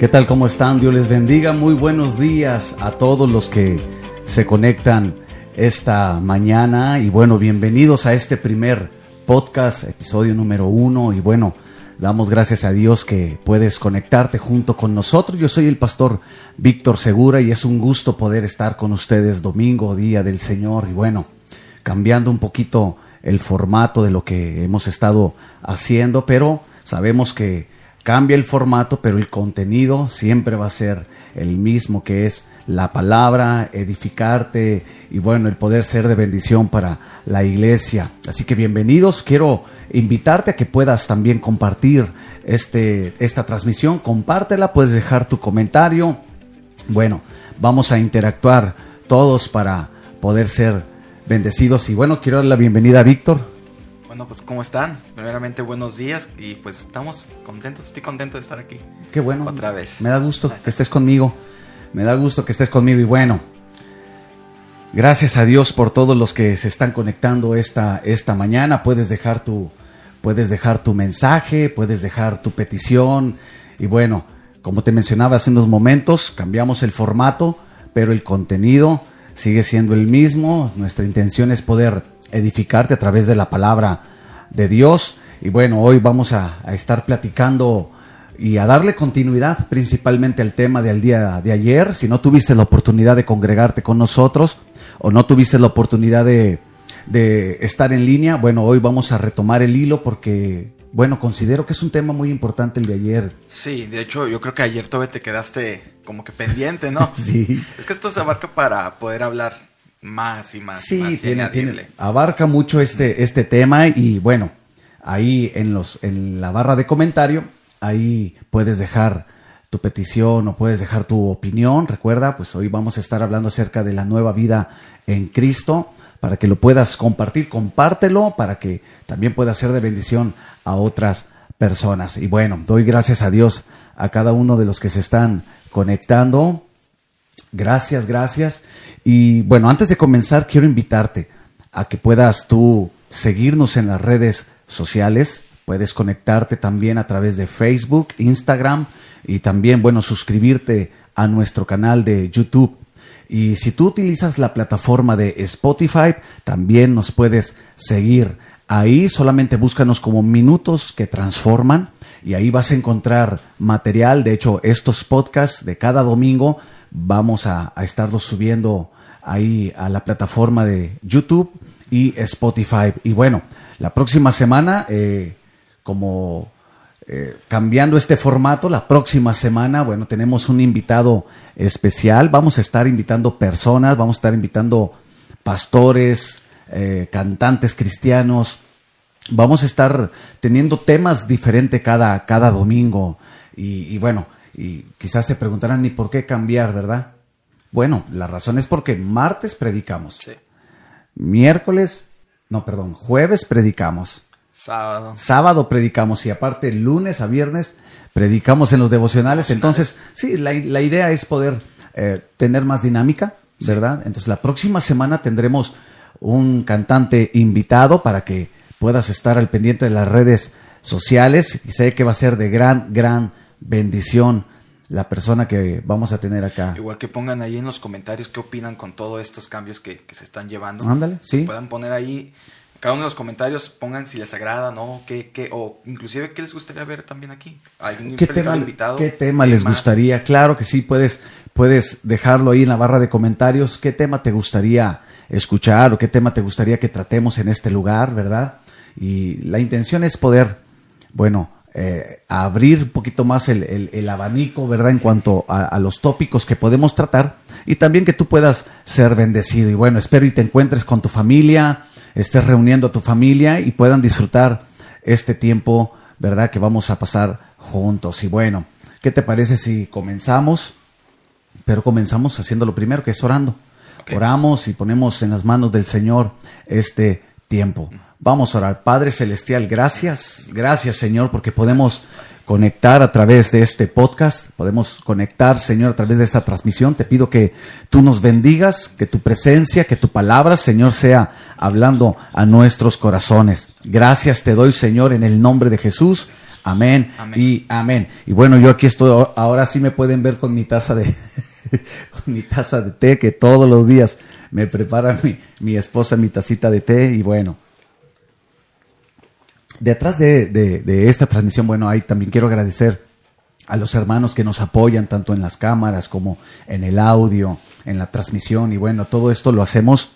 ¿Qué tal? ¿Cómo están? Dios les bendiga. Muy buenos días a todos los que se conectan esta mañana. Y bueno, bienvenidos a este primer podcast, episodio número uno. Y bueno, damos gracias a Dios que puedes conectarte junto con nosotros. Yo soy el pastor Víctor Segura y es un gusto poder estar con ustedes domingo, día del Señor. Y bueno, cambiando un poquito el formato de lo que hemos estado haciendo, pero sabemos que cambia el formato, pero el contenido siempre va a ser el mismo, que es la palabra, edificarte y bueno, el poder ser de bendición para la iglesia. Así que bienvenidos, quiero invitarte a que puedas también compartir este, esta transmisión, compártela, puedes dejar tu comentario. Bueno, vamos a interactuar todos para poder ser bendecidos y bueno, quiero dar la bienvenida a Víctor. Bueno, pues ¿cómo están? Primeramente buenos días y pues estamos contentos, estoy contento de estar aquí. Qué bueno. Otra vez. Me da gusto que estés conmigo. Me da gusto que estés conmigo y bueno, gracias a Dios por todos los que se están conectando esta, esta mañana. Puedes dejar tu puedes dejar tu mensaje, puedes dejar tu petición y bueno, como te mencionaba hace unos momentos, cambiamos el formato, pero el contenido sigue siendo el mismo. Nuestra intención es poder edificarte a través de la palabra de Dios. Y bueno, hoy vamos a, estar platicando y a darle continuidad principalmente al tema del día de ayer. Si no tuviste la oportunidad de congregarte con nosotros o no tuviste la oportunidad de, de estar en línea, bueno, hoy vamos a retomar el hilo porque, bueno, considero que es un tema muy importante el de ayer. Sí, de hecho yo creo que ayer todavía te quedaste como que pendiente, ¿no? sí. Es que esto se abarca para poder hablar más y más. Sí, tiene, tiene, abarca mucho este, este tema y bueno, ahí en, los, en la barra de comentario, ahí puedes dejar tu petición o puedes dejar tu opinión. Recuerda, pues hoy vamos a estar hablando acerca de la nueva vida en Cristo para que lo puedas compartir, compártelo para que también pueda ser de bendición a otras personas. Y bueno, doy gracias a Dios a cada uno de los que se están conectando Gracias, gracias. Y bueno, antes de comenzar, quiero invitarte a que puedas tú seguirnos en las redes sociales. Puedes conectarte también a través de Facebook, Instagram y también, bueno, suscribirte a nuestro canal de YouTube. Y si tú utilizas la plataforma de Spotify, también nos puedes seguir. Ahí solamente búscanos como minutos que transforman y ahí vas a encontrar material. De hecho, estos podcasts de cada domingo vamos a, estarlos subiendo ahí a la plataforma de YouTube y Spotify. Y bueno, la próxima semana, eh, como eh, cambiando este formato, la próxima semana, bueno, tenemos un invitado especial. Vamos a estar invitando personas, vamos a estar invitando pastores, eh, cantantes cristianos. Vamos a estar teniendo temas diferentes cada, cada domingo. y bueno, y quizás se preguntarán, ¿y por qué cambiar, verdad? Bueno, la razón es porque martes predicamos. Miércoles, no, perdón, jueves predicamos. Sábado. Sábado predicamos y aparte lunes a viernes predicamos en los devocionales. Entonces, sí, la, idea es poder eh, tener más dinámica, ¿verdad? Entonces, la próxima semana tendremos un cantante invitado para que puedas estar al pendiente de las redes sociales y sé que va a ser de gran, gran bendición la persona que vamos a tener acá. Igual que pongan ahí en los comentarios qué opinan con todos estos cambios que, se están llevando. Ándale, sí. puedan poner ahí, cada uno de los comentarios, pongan si les agrada, ¿no? ¿Qué, qué, o inclusive qué les gustaría ver también aquí. ¿Qué tema, ¿Qué tema les gustaría? Claro que sí, puedes, puedes dejarlo ahí en la barra de comentarios. ¿Qué tema te gustaría escuchar o qué tema te gustaría que tratemos en este lugar, verdad? Y la intención es poder, bueno, eh, abrir un poquito más el, abanico, ¿verdad? En cuanto a, los tópicos que podemos tratar y también que tú puedas ser bendecido. Y bueno, espero y te encuentres con tu familia, estés reuniendo a tu familia y puedan disfrutar este tiempo, ¿verdad? Que vamos a pasar juntos. Y bueno, ¿qué te parece si comenzamos? Pero comenzamos haciendo lo primero, que es orando. Oramos y ponemos en las manos del Señor este tiempo. Vamos a orar. Padre Celestial, gracias. Gracias, Señor, porque podemos conectar a través de este podcast, podemos conectar, Señor, a través de esta transmisión. Te pido que tú nos bendigas, que tu presencia, que tu palabra, Señor, sea hablando a nuestros corazones. Gracias te doy, Señor, en el nombre de Jesús. Amén. Amén. Y amén. Y bueno, yo aquí estoy, ahora sí me pueden ver con mi taza de, con mi taza de té que todos los días me prepara mi, mi esposa mi tacita de té y bueno. Detrás de, de- de esta transmisión, bueno, ahí también quiero agradecer a los hermanos que nos apoyan tanto en las cámaras como en el audio, en la transmisión y bueno, todo esto lo hacemos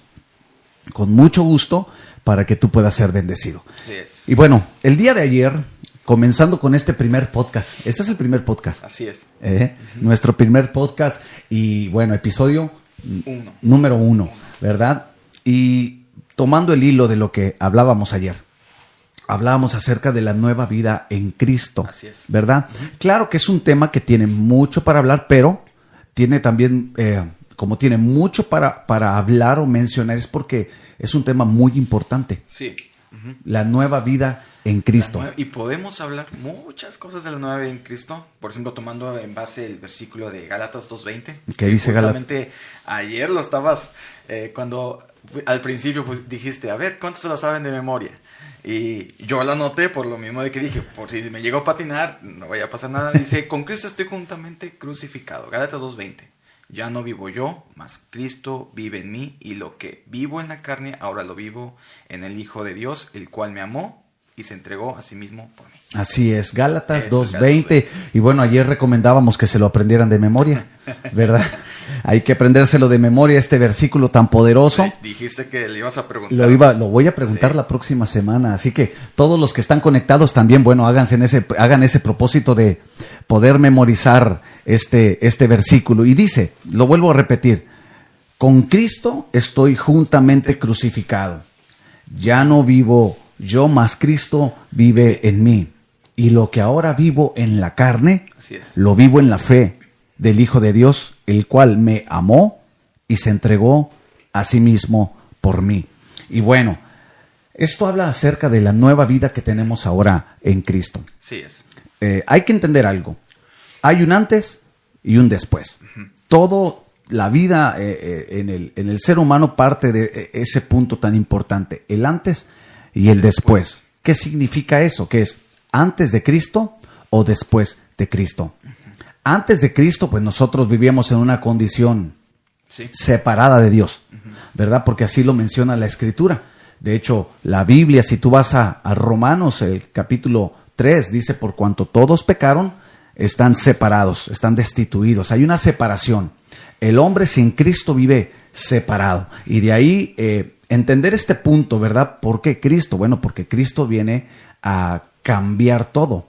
con mucho gusto para que tú puedas ser bendecido. Así es. Y bueno, el día de ayer, comenzando con este primer podcast, este es el primer podcast, Así es. ¿eh? nuestro primer podcast y bueno, episodio Uno. número uno, ¿verdad? Y tomando el hilo de lo que hablábamos ayer, hablábamos acerca de la nueva vida en Cristo, Así es. ¿verdad? Claro que es un tema que tiene mucho para hablar, pero tiene también, eh, como tiene mucho para, para hablar o mencionar, es porque es un tema muy importante, Sí. La nueva vida en Cristo. Y podemos hablar muchas cosas de la nueva vida en Cristo. Por ejemplo, tomando en base el versículo de Gálatas 2.20. ¿Qué que dice? Justamente ayer lo estabas, eh, cuando al principio pues, dijiste, a ver, ¿cuántos se lo saben de memoria? Y yo lo anoté por lo mismo de que dije, por si me llegó a patinar, no vaya a pasar nada. Dice, con Cristo estoy juntamente crucificado. Gálatas 2.20. Ya no vivo yo, mas Cristo vive en mí, y lo que vivo en la carne, ahora lo vivo en el Hijo de Dios, el cual me amó y se entregó a sí mismo por mí. Así es, Gálatas Eso es 2.20. Y bueno, ayer recomendábamos que se lo aprendieran de memoria, ¿verdad? Hay que aprendérselo de memoria, este versículo tan poderoso. Dijiste que le ibas a preguntar. Lo iba, lo voy a preguntar Sí. la próxima semana, así que todos los que están conectados también, bueno, háganse en ese, hagan ese propósito de poder memorizar este, este versículo. Y dice, lo vuelvo a repetir, con Cristo estoy juntamente crucificado. Ya no vivo yo, mas Cristo vive en mí. Y lo que ahora vivo en la carne, Así es. lo vivo en la fe del Hijo de Dios, el cual me amó y se entregó a sí mismo por mí. Y bueno, esto habla acerca de la nueva vida que tenemos ahora en Cristo. Sí es. Eh, hay que entender algo. Hay un antes y un después. Todo la vida eh, eh, en, el, en el ser humano parte de ese punto tan importante, el antes y el después. ¿Qué significa eso? Que es antes de Cristo o después de Cristo. Antes de Cristo, pues nosotros vivíamos en una condición Sí. separada de Dios, ¿verdad? Porque así lo menciona la Escritura. De hecho, la Biblia, si tú vas a, a Romanos, el capítulo 3, dice, por cuanto todos pecaron, están separados, están destituidos. Hay una separación. El hombre sin Cristo vive separado. Y de ahí eh, entender este punto, ¿verdad? ¿Por qué Cristo? Bueno, porque Cristo viene a cambiar todo.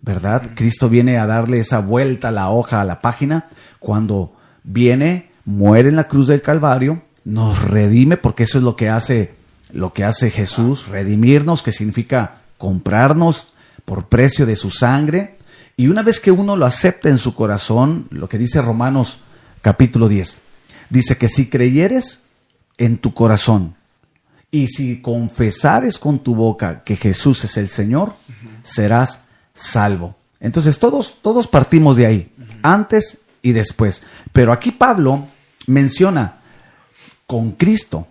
¿verdad? Cristo viene a darle esa vuelta a la hoja, a la página, cuando viene, muere en la cruz del Calvario, nos redime, porque eso es lo que hace, lo que hace Jesús, redimirnos, que significa comprarnos por precio de su sangre. Y una vez que uno lo acepta en su corazón, lo que dice Romanos capítulo 10, dice que si creyeres en tu corazón y si confesares con tu boca que Jesús es el Señor, serás salvo. Entonces todos, todos partimos de ahí, antes y después. Pero aquí Pablo menciona con Cristo,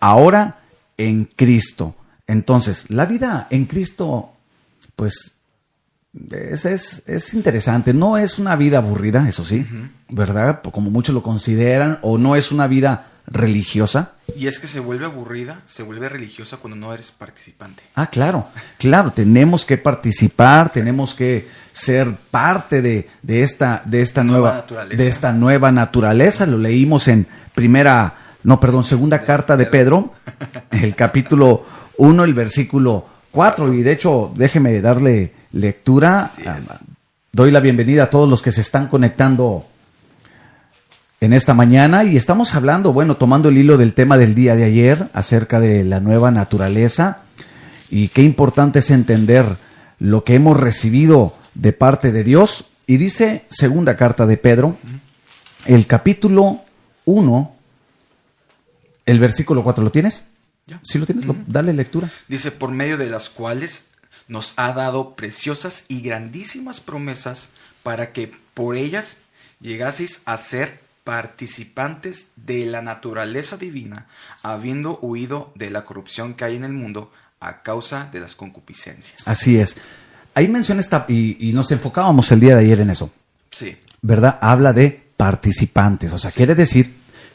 ahora en Cristo. Entonces, la vida en Cristo, pues, es, es, es interesante. No es una vida aburrida, eso sí, ¿verdad? Como muchos lo consideran, o no es una vida religiosa. Y es que se vuelve aburrida, se vuelve religiosa cuando no eres participante. Ah, claro, claro, tenemos que participar, tenemos que ser parte de, de esta, de esta Nueva nueva, naturaleza. de esta nueva naturaleza. Lo leímos en primera, no, perdón, segunda carta de Pedro, el capítulo 1, el versículo 4. Y de hecho, déjeme darle lectura. Doy la bienvenida a todos los que se están conectando en esta mañana y estamos hablando, bueno, tomando el hilo del tema del día de ayer acerca de la nueva naturaleza y qué importante es entender lo que hemos recibido de parte de Dios. Y dice segunda carta de Pedro, el capítulo 1, el versículo 4, ¿lo tienes? Ya. ¿Sí lo tienes? Dale lectura. Dice, por medio de las cuales nos ha dado preciosas y grandísimas promesas para que por ellas llegaseis a ser participantes de la naturaleza divina, habiendo huido de la corrupción que hay en el mundo a causa de las concupiscencias. Así es. ahí menciona esta, y, y nos enfocábamos el día de ayer en eso, Sí. ¿verdad? Habla de participantes, o sea, quiere decir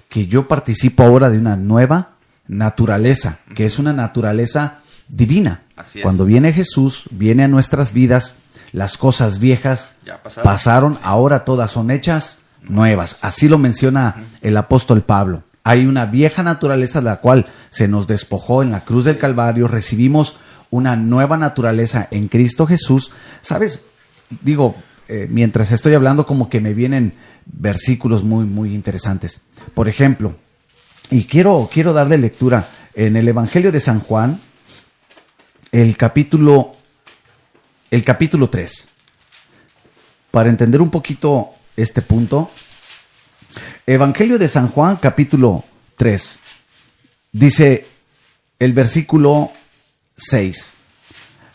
que yo participo ahora de una nueva naturaleza, que es una naturaleza divina. Así es. Cuando viene Jesús, viene a nuestras vidas, las cosas viejas Ya pasaron. pasaron, ahora todas son hechas nuevas. Así lo menciona el apóstol Pablo. Hay una vieja naturaleza la cual se nos despojó en la cruz del Calvario, recibimos una nueva naturaleza en Cristo Jesús. ¿Sabes? Digo, eh, mientras estoy hablando como que me vienen versículos muy, muy interesantes. Por ejemplo, y quiero, quiero darle lectura en el Evangelio de San Juan, el capítulo, el capítulo 3. Para entender un poquito este punto, Evangelio de San Juan, capítulo 3. Dice el versículo 6.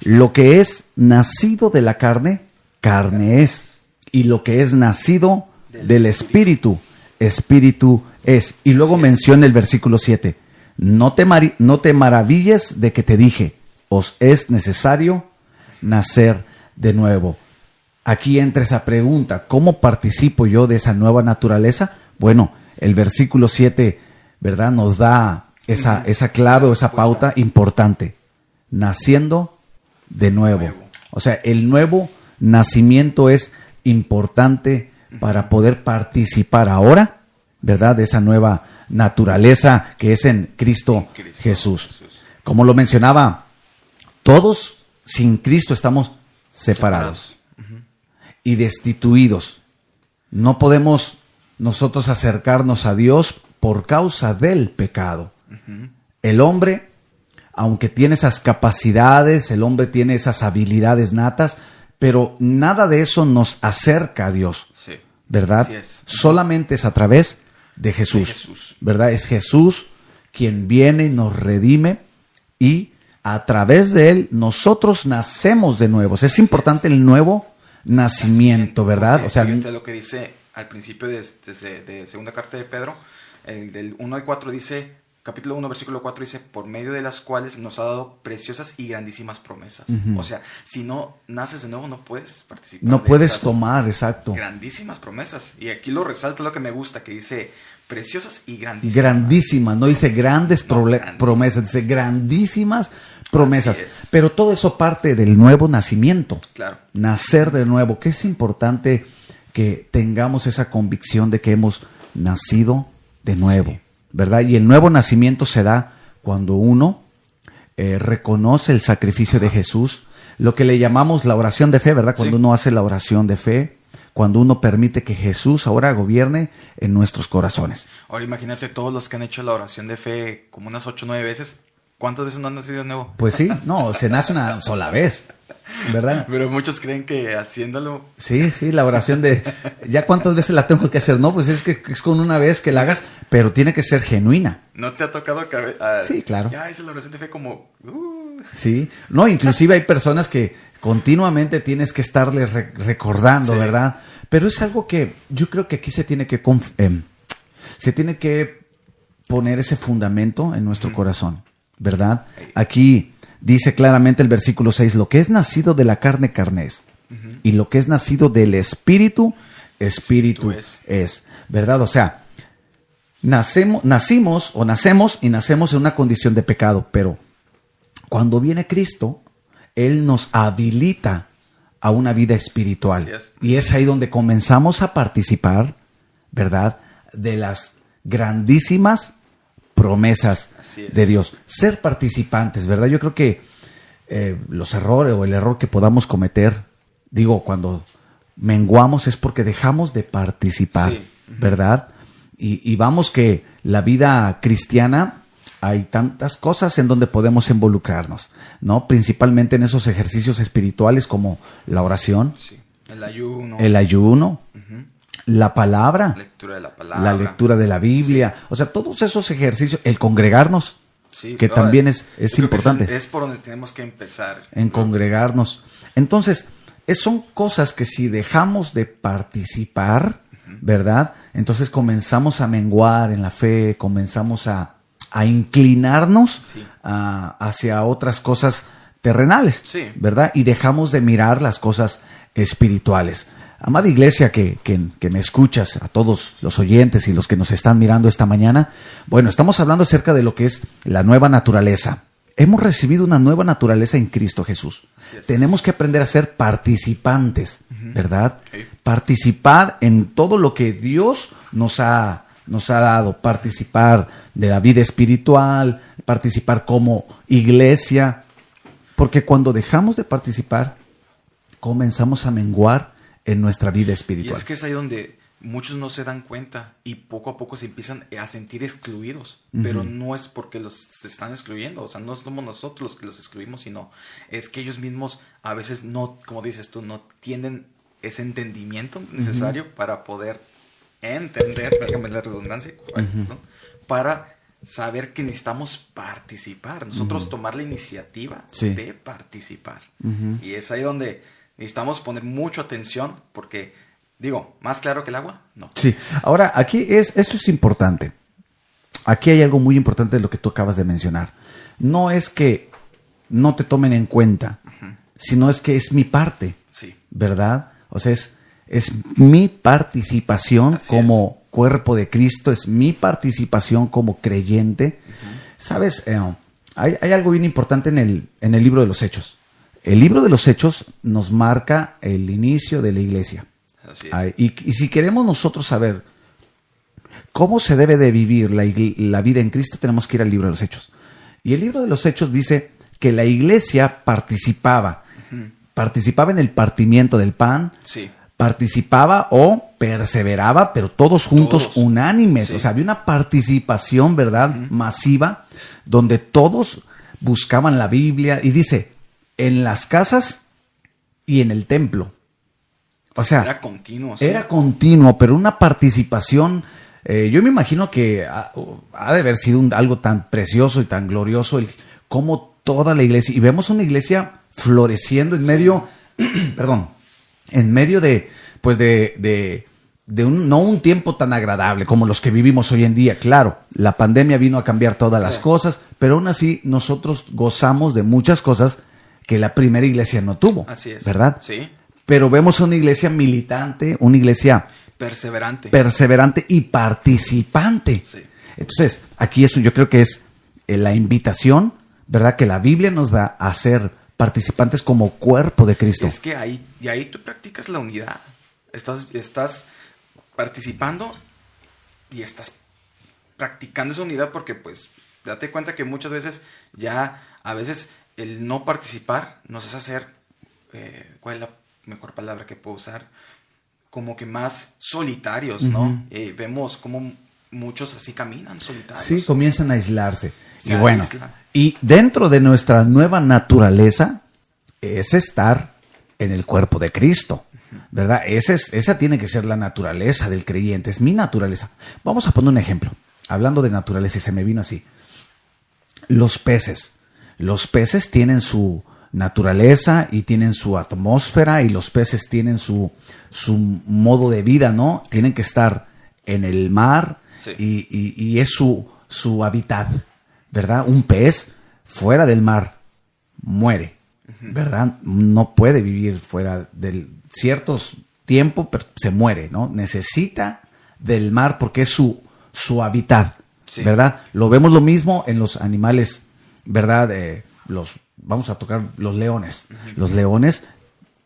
Lo que es nacido de la carne, carne es. Y lo que es nacido del, espíritu, espíritu es. Y luego menciona el versículo 7. No te, no te maravilles de que te dije, os es necesario nacer de nuevo. Aquí entra esa pregunta, ¿cómo participo yo de esa nueva naturaleza? Bueno, el versículo 7, ¿verdad? Nos da esa, esa clave o esa pauta importante. Naciendo de nuevo. O sea, el nuevo nacimiento es importante para poder participar ahora, ¿verdad? De esa nueva naturaleza que es en Cristo, En Cristo Jesús. Jesús. Como lo mencionaba, todos sin Cristo estamos separados y destituidos. No podemos nosotros acercarnos a Dios por causa del pecado. El hombre, aunque tiene esas capacidades, el hombre tiene esas habilidades natas, pero nada de eso nos acerca a Dios, Sí. ¿verdad? Es. Solamente es a través de Jesús, De Jesús. ¿verdad? Es Jesús quien viene y nos redime y a través de él nosotros nacemos de nuevo. Es importante el nuevo nacimiento, ¿verdad? O sea, fíjate lo que dice al principio de, de- de segunda carta de Pedro, el del 1 al 4 dice, capítulo 1, versículo 4 dice, por medio de las cuales nos ha dado preciosas y grandísimas promesas. O sea, si no naces de nuevo, no puedes participar. no de puedes tomar, exacto. Grandísimas promesas. Y aquí lo resalta lo que me gusta, que dice, preciosas y grandísimas. Grandísimas, no dice grandes No, promesas, dice grandísimas promesas. es. Pero todo eso parte del nuevo nacimiento. Claro. nacer de nuevo, que es importante que tengamos esa convicción de que hemos nacido de nuevo, ¿verdad? Y el nuevo nacimiento se da cuando uno eh, reconoce el sacrificio de Jesús, lo que le llamamos la oración de fe, ¿verdad? Cuando Sí. uno hace la oración de fe, cuando uno permite que Jesús ahora gobierne en nuestros corazones. Ahora imagínate todos los que han hecho la oración de fe como unas 8 o 9 veces. ¿Cuántas veces no han nacido de nuevo? Pues sí, no, se nace una sola vez, ¿verdad? Pero muchos creen que haciéndolo Sí, sí, la oración de ya cuántas veces la tengo que hacer, no, pues es que es con una vez que la hagas, pero tiene que ser genuina. ¿No te ha tocado ah, Sí, claro. Ya hice la oración de fe como... uh, Sí, no, inclusive hay personas que continuamente tienes que estarle re- recordando, Sí. ¿verdad? Pero es algo que yo creo que aquí se tiene que em, se tiene que poner ese fundamento en nuestro corazón, ¿verdad? Aquí dice claramente el versículo 6, lo que es nacido de la carne, carne es, y lo que es nacido del espíritu, espíritu Espíritu es. es, ¿verdad? O sea, nacemos, nacimos o nacemos y nacemos en una condición de pecado, pero cuando viene Cristo, Él nos habilita a una vida espiritual. Es. Y es ahí donde comenzamos a participar, ¿verdad? De las grandísimas promesas de Dios. Ser participantes, ¿verdad? Yo creo que eh, los errores o el error que podamos cometer, digo, cuando menguamos es porque dejamos de participar, Sí. ¿verdad? Y, y vamos que la vida cristiana hay tantas cosas en donde podemos involucrarnos, ¿no? Principalmente en esos ejercicios espirituales como la oración, sí, el ayuno, el ayuno, la palabra, lectura de la palabra. la lectura de la Biblia, o sea, todos esos ejercicios, el congregarnos, Sí, que también es, es importante. Es, por donde tenemos que empezar. en congregarnos. Entonces, es- son cosas que si dejamos de participar, ¿verdad? Entonces comenzamos a menguar en la fe, comenzamos a, a inclinarnos Sí. a- hacia otras cosas terrenales, Sí. ¿verdad? Y dejamos de mirar las cosas espirituales. Amada iglesia que, que, que me escuchas, a todos los oyentes y los que nos están mirando esta mañana, bueno, estamos hablando acerca de lo que es la nueva naturaleza. Hemos recibido una nueva naturaleza en Cristo Jesús. Tenemos que aprender a ser participantes, ¿verdad? Participar en todo lo que Dios nos ha, nos ha dado. Participar de la vida espiritual, participar como iglesia. Porque cuando dejamos de participar, comenzamos a menguar en nuestra vida Y espiritual. es que es ahí donde muchos no se dan cuenta y poco a poco se empiezan a sentir excluidos. Pero no es porque los se están excluyendo, o sea, no somos nosotros los que los excluimos, sino es que ellos mismos a veces no, como dices tú, no tienen ese entendimiento necesario para poder entender, déjame la redundancia, ¿no? para saber que necesitamos participar, nosotros tomar la iniciativa Sí. de participar. Y es ahí donde necesitamos poner mucha atención porque, digo, más claro que el agua, no. Sí, ahora aquí es, esto es importante. Aquí hay algo muy importante de lo que tú acabas de mencionar. No es que no te tomen en cuenta, sino es que es mi parte, Sí, ¿verdad? O sea, es, es mi participación Así como cuerpo de Cristo, es mi participación como creyente. ¿Sabes? Eh, hay, hay algo bien importante en el, en el libro de los Hechos. El libro de los Hechos nos marca el inicio de la iglesia. así es. Ay, y, y si queremos nosotros saber cómo se debe de vivir la, la vida en Cristo, tenemos que ir al libro de los Hechos. Y el libro de los Hechos dice que la iglesia participaba, participaba en el partimiento del pan, Sí, participaba o perseveraba, pero todos juntos, Todos. unánimes. Sí. O sea, había una participación, ¿verdad? Masiva, donde todos buscaban la Biblia. Y dice, en las casas y en el templo. O sea, era continuo. sí. era continuo, pero una participación. eh, yo me imagino que ha, ha de haber sido un- algo tan precioso y tan glorioso el como toda la iglesia. Y vemos una iglesia floreciendo en medio, perdón, en medio de, pues de, de, de un, no un tiempo tan agradable como los que vivimos hoy en día. Claro, la pandemia vino a cambiar todas las Sí. cosas, pero aún así nosotros gozamos de muchas cosas que la primera iglesia no tuvo. Así es. ¿Verdad? Sí, Pero vemos una iglesia militante, una iglesia perseverante. perseverante y participante. Sí. Entonces, aquí eso yo creo que es eh, la invitación, ¿verdad? Que la Biblia nos da a ser participantes como cuerpo de Cristo. Es que ahí, y ahí tú practicas la unidad. Estás, estás participando y estás practicando esa unidad porque pues date cuenta que muchas veces ya a veces el no participar nos hace hacer, eh, ¿cuál es la mejor palabra que puedo usar? Como que más solitarios, ¿no? Eh, vemos como muchos así caminan solitarios. Sí, comienzan a aislarse. Se y bueno, aíslan. y dentro de nuestra nueva naturaleza es estar en el cuerpo de Cristo. ¿Verdad? Esa, es, esa tiene que ser la naturaleza del creyente, es mi naturaleza. Vamos a poner un ejemplo. Hablando de naturaleza, y se me vino así. Los peces. Los peces tienen su naturaleza y tienen su atmósfera y los peces tienen su, su modo de vida, ¿no? Tienen que estar en el mar Sí. y, y- y es su, su hábitat, ¿verdad? Un pez fuera del mar muere, ¿verdad? No puede vivir fuera del ciertos tiempo, pero se muere, ¿no? Necesita del mar porque es su, su hábitat, Sí. ¿verdad? Lo vemos lo mismo en los animales, ¿verdad? Eh, los, vamos a tocar los leones. Los leones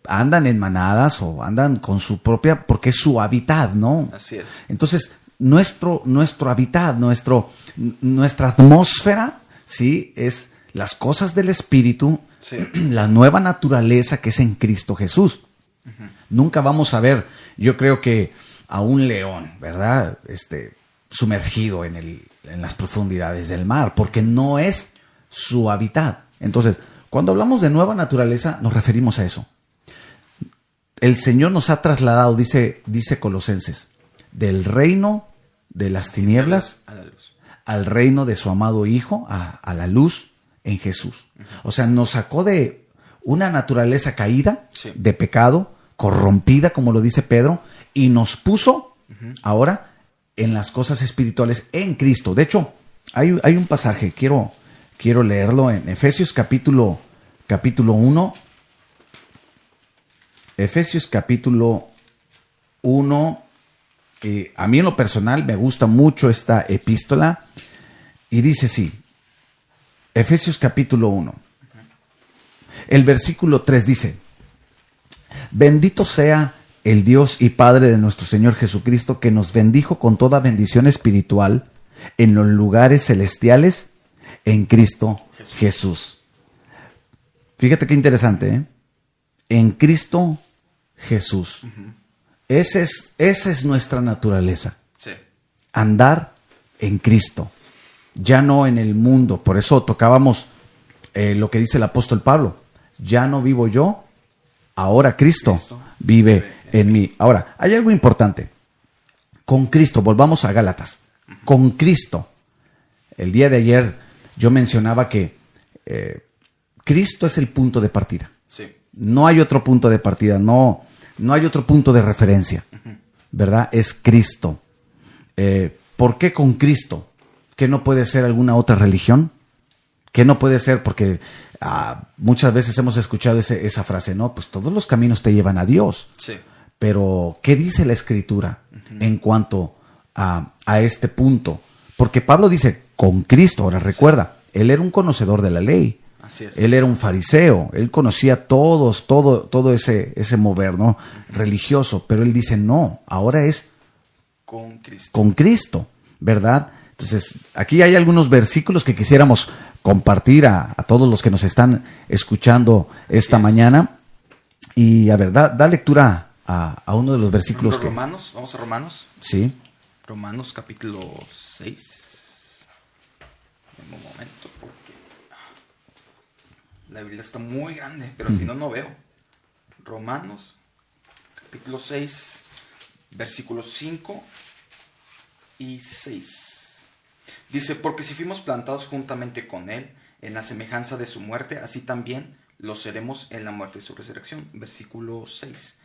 andan en manadas o andan con su propia, porque es su hábitat, ¿no? Así es. Entonces, nuestro, nuestro hábitat, nuestro, nuestra atmósfera, ¿sí? Es las cosas del espíritu, Sí. la nueva naturaleza que es en Cristo Jesús. Nunca vamos a ver, yo creo que a un león, ¿verdad? Este, sumergido en, el, en las profundidades del mar, porque no es su hábitat. Entonces, cuando hablamos de nueva naturaleza, nos referimos a eso. El Señor nos ha trasladado, dice, dice Colosenses, del reino de las tinieblas A la luz. al reino de su amado Hijo, a, a la luz en Jesús. O sea, nos sacó de una naturaleza caída, Sí. de pecado, corrompida, como lo dice Pedro, y nos puso ahora en las cosas espirituales en Cristo. De hecho, hay, hay un pasaje, quiero, quiero leerlo en Efesios capítulo, capítulo 1. Efesios capítulo 1. Eh, a mí en lo personal me gusta mucho esta epístola y dice así, Efesios capítulo 1. El versículo 3 dice, bendito sea el Dios y Padre de nuestro Señor Jesucristo, que nos bendijo con toda bendición espiritual en los lugares celestiales en Cristo Jesús. Fíjate qué interesante, ¿eh? En Cristo Jesús. Ese es, esa es nuestra naturaleza. Sí. Andar en Cristo, ya no en el mundo. Por eso tocábamos eh, lo que dice el apóstol Pablo. Ya no vivo yo, ahora Cristo, Cristo vive vive en mí. Ahora, hay algo importante. Con Cristo, volvamos a Gálatas. Con Cristo. El día de ayer yo mencionaba que eh, Cristo es el punto de partida. Sí. No hay otro punto de partida, no, no hay otro punto de referencia, ¿verdad? Es Cristo. Eh, ¿Por qué con Cristo? ¿Que no puede ser alguna otra religión? ¿Que no puede ser? Porque ah, muchas veces hemos escuchado ese- esa frase, ¿no? Pues todos los caminos te llevan a Dios. Sí. Pero, ¿qué dice la escritura en cuanto a, a este punto? Porque Pablo dice, con Cristo, ahora recuerda, él era un conocedor de la ley. Él era un fariseo, él conocía todos, todo, todo ese, ese mover, ¿no? Religioso, pero él dice, no, ahora es Con Cristo. con Cristo, ¿verdad? Entonces, aquí hay algunos versículos que quisiéramos compartir a, a todos los que nos están escuchando esta es. mañana. Y a ver, da, da lectura a, a uno de los versículos que... Romanos, vamos a Romanos. Sí, Romanos capítulo 6. En un momento, la Biblia está muy grande, pero si no, no veo. Romanos capítulo 6, versículos 5 y 6. Dice, porque si fuimos plantados juntamente con Él en la semejanza de su muerte, así también lo seremos en la muerte de su resurrección. Versículo 6.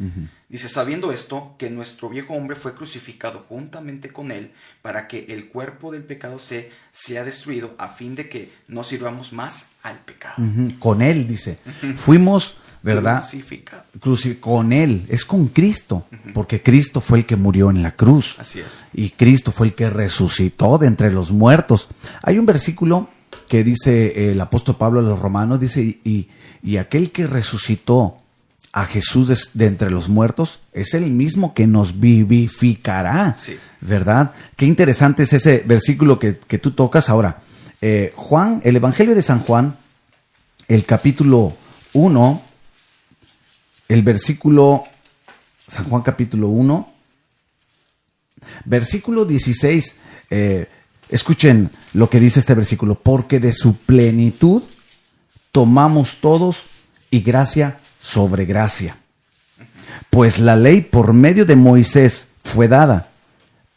Dice, sabiendo esto, que nuestro viejo hombre fue crucificado juntamente con Él para que el cuerpo del pecado se sea destruido a fin de que no sirvamos más al pecado. con Él, dice. Fuimos, ¿verdad? Crucificado. Cruci- con Él, es con Cristo, porque Cristo fue el que murió en la cruz. Así es. Y Cristo fue el que resucitó de entre los muertos. Hay un versículo que dice el apóstol Pablo a los romanos, dice, y, y aquel que resucitó a Jesús de, de entre los muertos es el mismo que nos vivificará. Sí. ¿Verdad? Qué interesante es ese versículo que, que tú tocas ahora. Eh, Juan, el Evangelio de San Juan, el capítulo 1, el versículo, San Juan capítulo 1, versículo 16, eh, escuchen lo que dice este versículo, porque de su plenitud tomamos todos y gracia sobre gracia. Pues la ley por medio de Moisés fue dada,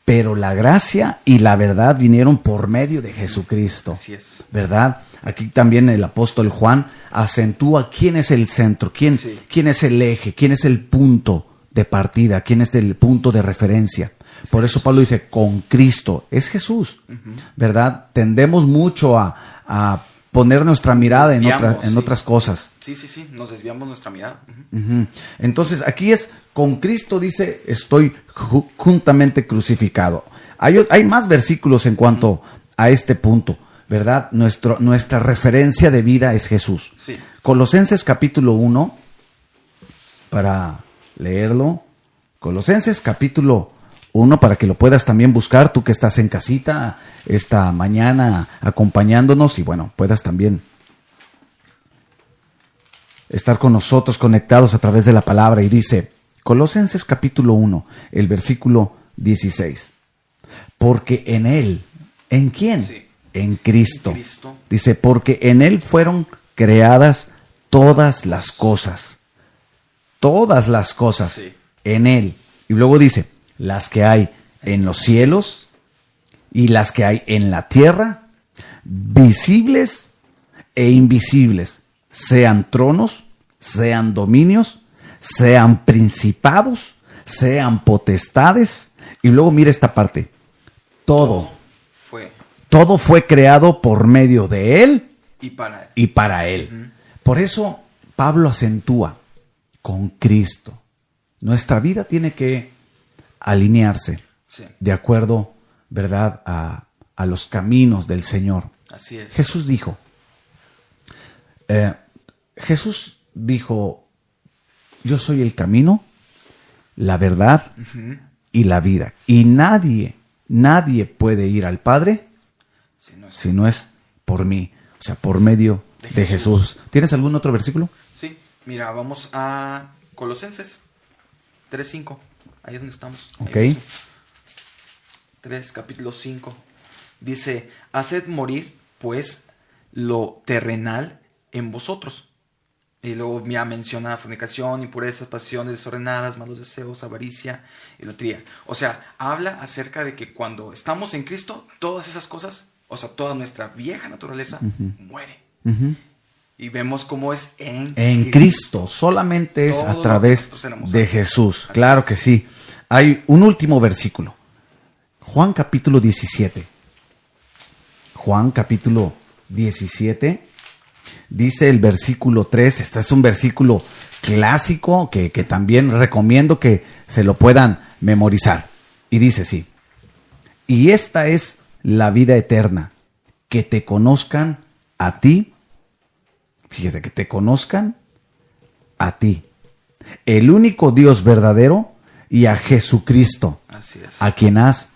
pero la gracia y la verdad vinieron por medio de Jesucristo. Así es. ¿Verdad? Aquí también el apóstol Juan acentúa quién es el centro, quién, Sí. quién es el eje, quién es el punto de partida, quién es el punto de referencia. Por eso Pablo dice, con Cristo, es Jesús, ¿verdad? Tendemos mucho a, a poner nuestra mirada en, otra- en sí. otras cosas. Sí, sí, sí, nos desviamos nuestra mirada. Entonces, aquí es, con Cristo dice, estoy ju- juntamente crucificado. Hay, hay más versículos en cuanto a este punto, ¿verdad? Nuestro, nuestra referencia de vida es Jesús. Sí. Colosenses capítulo 1, para leerlo. Colosenses capítulo 1, para que lo puedas también buscar, tú que estás en casita esta mañana acompañándonos y bueno, puedas también estar con nosotros conectados a través de la palabra. Y dice, Colosenses capítulo 1, el versículo 16. Porque en Él, ¿en quién? Sí. En Cristo. En Cristo. Dice, porque en Él fueron creadas todas las cosas. Todas las cosas. Sí. En Él. Y luego dice, las que hay en los cielos y las que hay en la tierra, visibles e invisibles, sean tronos, sean dominios, sean principados, sean potestades. Y luego mira esta parte. Todo, Fue todo fue creado por medio de Él y para y para Él. Por eso Pablo acentúa con Cristo. Nuestra vida tiene que alinearse Sí, de acuerdo, ¿verdad?, a, a los caminos del Señor. así es. Jesús dijo, eh, Jesús dijo, yo soy el camino, la verdad y la vida. Y nadie, nadie puede ir al Padre Sí, no es- si no es por mí, o sea, por medio De de, Jesús. Jesús. ¿Tienes algún otro versículo? Sí, mira, vamos a Colosenses 3.5. Ahí es donde estamos. Ok. mismo. 3, capítulo 5. Dice, haced morir, pues, lo terrenal en vosotros. Y luego ya menciona fornicación, impurezas, pasiones desordenadas, malos deseos, avaricia, idolatría. O sea, habla acerca de que cuando estamos en Cristo, todas esas cosas, o sea, toda nuestra vieja naturaleza muere. Y vemos cómo es en, En Cristo, solamente es Todo a través de. Jesús. Así Claro es. que sí. Hay un último versículo. Juan capítulo 17. Juan capítulo 17. Dice el versículo 3. Este es un versículo clásico que, que también recomiendo que se lo puedan memorizar. Y dice así. Y esta es la vida eterna, que te conozcan a ti. Fíjate, que te conozcan a ti, el único Dios verdadero, y a Jesucristo, Así es. a quien has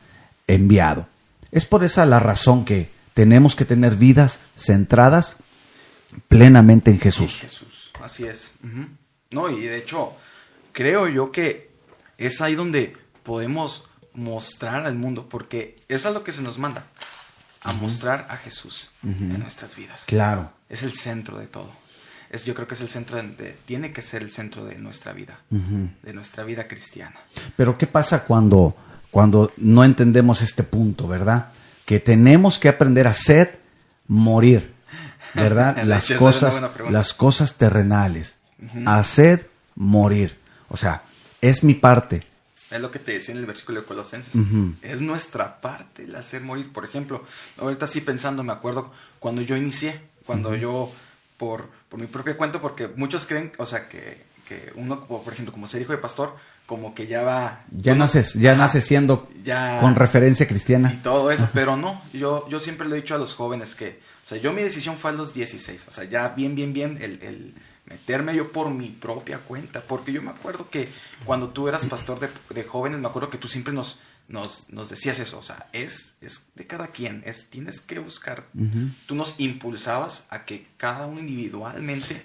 enviado. Es por esa la razón que tenemos que tener vidas centradas plenamente en Jesús. Jesús. Así es. No, y de hecho, creo yo que es ahí donde podemos mostrar al mundo, porque eso es lo que se nos manda, a mostrar a Jesús en nuestras vidas. Claro. Es el centro de todo. Es, yo creo que es el centro de, tiene que ser el centro de nuestra vida, de nuestra vida cristiana. Pero ¿qué pasa cuando, cuando no entendemos este punto, verdad? Que tenemos que aprender a ser, morir, ¿verdad? Las cosas, las cosas terrenales. Hacer, morir. O sea, es mi parte. Es lo que te decía en el versículo de Colosenses. Es nuestra parte el hacer morir. Por ejemplo, ahorita sí pensando, me acuerdo cuando yo inicié, cuando yo, por, por mi propia cuenta, porque muchos creen, o sea, que, que uno, como, por ejemplo, como ser hijo de pastor, como que ya va... Ya naces, ya Ajá, naces siendo ya- con referencia y cristiana. todo eso, pero no, yo, yo siempre le he dicho a los jóvenes que, o sea, yo mi decisión fue a los 16, o sea, ya bien, bien, bien, el, el meterme yo por mi propia cuenta, porque yo me acuerdo que cuando tú eras pastor de, de jóvenes, me acuerdo que tú siempre nos, nos, nos decías eso, o sea, es, es de cada quien, es, tienes que buscar, tú nos impulsabas a que cada uno individualmente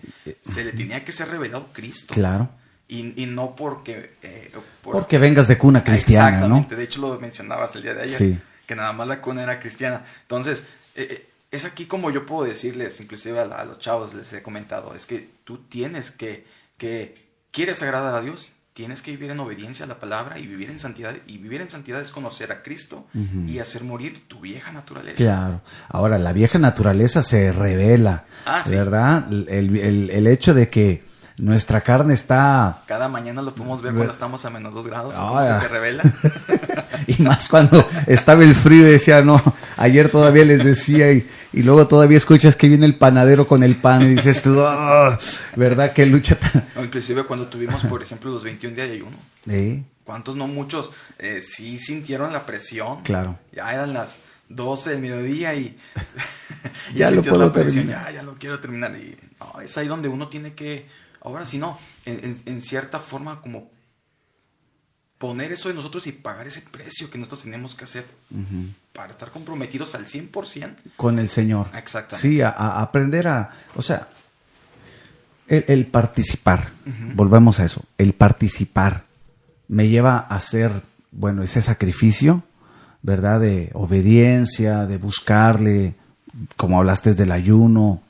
se le tenía que ser revelado Cristo. Claro. Y, y no porque... eh, por- Porque vengas de cuna cristiana, ¿no? Exactamente, de hecho lo mencionabas el día de ayer, Sí. que nada más la cuna era cristiana. Entonces, eh, eh, es aquí como yo puedo decirles, inclusive a, la- a los chavos les he comentado, es que tú tienes que, que quieres agradar a Dios, tienes que vivir en obediencia a la palabra y vivir en santidad. Y vivir en santidad es conocer a Cristo y hacer morir tu vieja naturaleza. Claro. Ahora, la vieja naturaleza se revela, Ah, sí. ¿verdad? El, el- el hecho de que nuestra carne está, Cada mañana lo podemos ver cuando estamos a menos dos grados, cómo se revela. y más cuando estaba el frío y decía, no, ayer todavía les decía, y, y luego todavía escuchas que viene el panadero con el pan y dices tú, "Ah", ¿verdad? Qué lucha tan... inclusive cuando tuvimos, por ejemplo, los 21 días de ayuno. Sí, ¿Cuántos no muchos eh, sí sintieron la presión? Claro. Ya eran las 12 del mediodía y Ya lo puedo la presión, terminar. Ya, ya lo quiero terminar. Y no, es ahí donde uno tiene que, ahora sí no, en, en- en cierta forma como poner eso de nosotros y pagar ese precio que nosotros tenemos que hacer para estar comprometidos al 100%. con el Señor. Exactamente. Sí, a, a aprender a, o sea, el, el participar, volvemos a eso, el participar me lleva a hacer, bueno, ese sacrificio, ¿verdad? De obediencia, de buscarle, como hablaste del ayuno,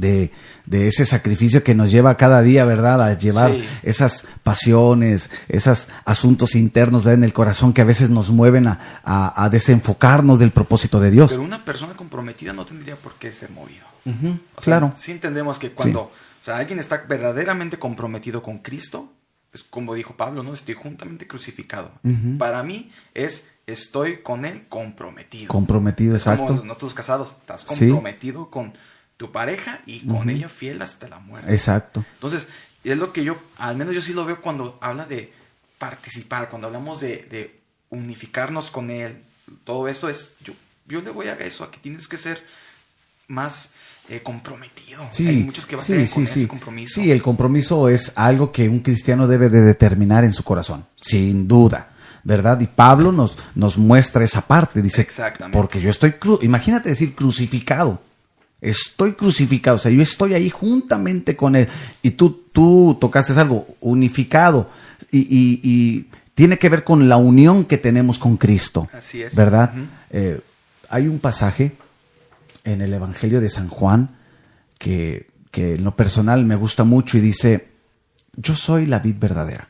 de, de ese sacrificio que nos lleva cada día, ¿verdad? A llevar Sí. esas pasiones, esos asuntos internos en el corazón que a veces nos mueven a, a- a desenfocarnos del propósito de Dios. Pero una persona comprometida no tendría por qué ser movido. Ujú, O sea, claro. Sí entendemos que cuando o sea, alguien está verdaderamente comprometido con Cristo, es como dijo Pablo, ¿no? Estoy juntamente crucificado. Para mí es estoy con él comprometido. Comprometido, exacto. nosotros casados, estás Sí. comprometido con, tu pareja y con ella fiel hasta la muerte. Exacto. Entonces, es lo que yo, al menos yo sí lo veo cuando habla de participar, cuando hablamos de, de unificarnos con Él, todo eso es, yo, yo le voy a eso, a que tienes que ser más eh, comprometido. Sí, Hay muchos que van sí, a sí, ese sí. compromiso. Sí, el compromiso es algo que un cristiano debe de determinar en su corazón, sin duda, ¿verdad? Y Pablo nos, nos muestra esa parte, dice, Exactamente. porque yo estoy, imagínate decir crucificado, estoy crucificado, o sea, yo estoy ahí juntamente con él, y tú, tú tocaste algo, unificado, y, y- y tiene que ver con la unión que tenemos con Cristo, Así es. ¿verdad? Eh, hay un pasaje en el Evangelio de San Juan que, que en lo personal me gusta mucho y dice, yo soy la vid verdadera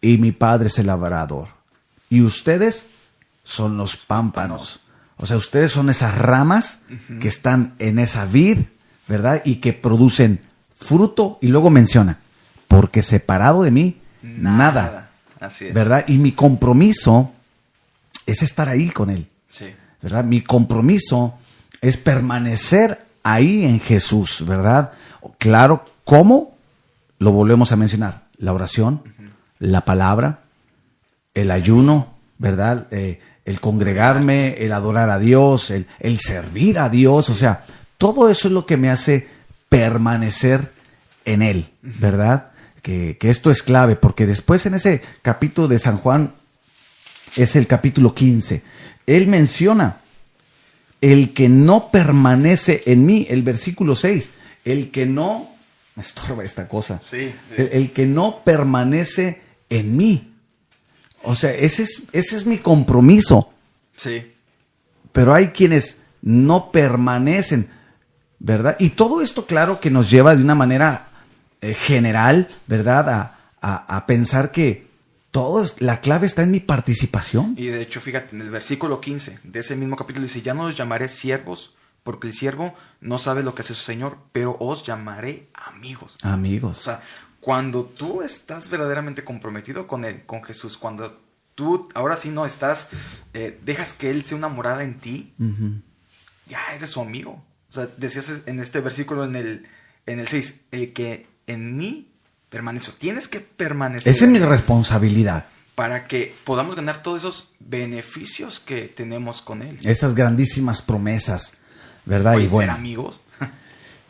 y mi padre es el labrador y ustedes son los pámpanos. O sea, ustedes son esas ramas que están en esa vid, ¿verdad? Y que producen fruto y luego menciona, porque separado de mí, nada, Así es. ¿verdad? Y mi compromiso es estar ahí con él. Sí. ¿verdad? Mi compromiso es permanecer ahí en Jesús, ¿verdad? Claro, ¿cómo? Lo volvemos a mencionar. La oración, la palabra, el ayuno, ¿verdad? Eh, el congregarme, el adorar a Dios, el, el servir a Dios, o sea, todo eso es lo que me hace permanecer en Él, ¿verdad? Que, que esto es clave, porque después en ese capítulo de San Juan, es el capítulo 15. Él menciona el que no permanece en mí, el versículo 6, el que no, me estorba esta cosa, Sí. el, el que no permanece en mí. O sea, ese es, ese es mi compromiso, Sí. pero hay quienes no permanecen, ¿verdad? Y todo esto, claro, que nos lleva de una manera eh, general, ¿verdad? A, a- a pensar que todo es- la clave está en mi participación. Y de hecho, fíjate, en el versículo 15 de ese mismo capítulo dice, ya no los llamaré siervos, porque el siervo no sabe lo que hace su Señor, pero os llamaré amigos. O Amigos. sea, cuando tú estás verdaderamente comprometido con Él, con Jesús, cuando tú ahora sí no estás, eh, dejas que Él sea una morada en ti, Ujú. ya eres su amigo. O sea, decías en este versículo en el, en el 6, el que en mí permanece, tienes que permanecer. Esa es mi responsabilidad. para que podamos ganar todos esos beneficios que tenemos con Él. Esas grandísimas promesas, ¿verdad? Y bueno, ser amigos.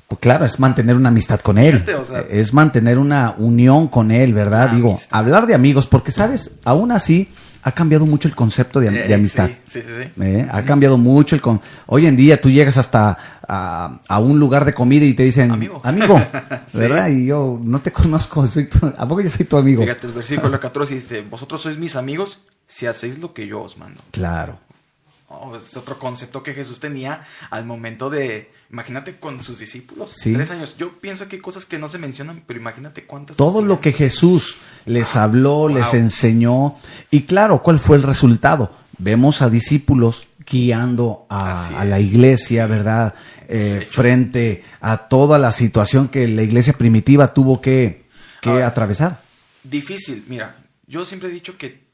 Pues claro, es mantener una amistad con él. O sea- es mantener una unión con él, ¿verdad? Digo, amistad. hablar de amigos, porque sabes, aún así ha cambiado mucho el concepto de, am- de Eh, amistad. Sí, sí, sí. ¿eh? Ha cambiado mucho el con. Hoy en día tú llegas hasta a, a un lugar de comida y te dicen Amigo. Sí. ¿verdad? Y yo no te conozco, soy tu, ¿a poco yo soy tu amigo? Fíjate, el versículo 14 dice, vosotros sois mis amigos si hacéis lo que yo os mando. Claro. Oh, es otro concepto que Jesús tenía al momento de, imagínate con sus discípulos, Sí. tres años. Yo pienso que hay cosas que no se mencionan, pero imagínate cuántas. Todo lo que Jesús les habló, wow. les enseñó. Y claro, ¿cuál fue el resultado? Vemos a discípulos guiando a, la iglesia, ¿verdad? Eh, frente a toda la situación que la iglesia primitiva tuvo que, que Ahora, atravesar. Difícil, mira, yo siempre he dicho que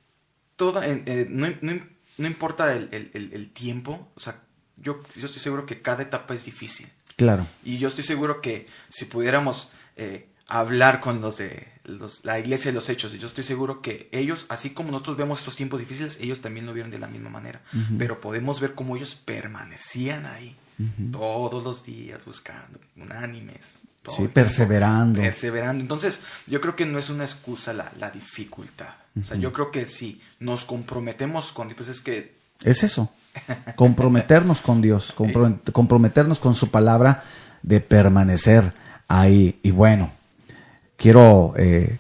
toda, eh, eh, no, no- no importa el, el- el- el tiempo, o sea, yo, yo estoy seguro que cada etapa es difícil. Claro. Y yo estoy seguro que si pudiéramos eh, hablar con los de los- la iglesia de los hechos, yo estoy seguro que ellos, así como nosotros vemos estos tiempos difíciles, ellos también lo vieron de la misma manera. Pero podemos ver cómo ellos permanecían ahí todos los días buscando, unánimes. Sí, tiempo, perseverando. Perseverando. Entonces, yo creo que no es una excusa la, la dificultad. O sea, yo creo que si nos comprometemos con, pues es que Es eso. Comprometernos con Dios, compro- comprometernos con su palabra de permanecer ahí. Y bueno, quiero, eh,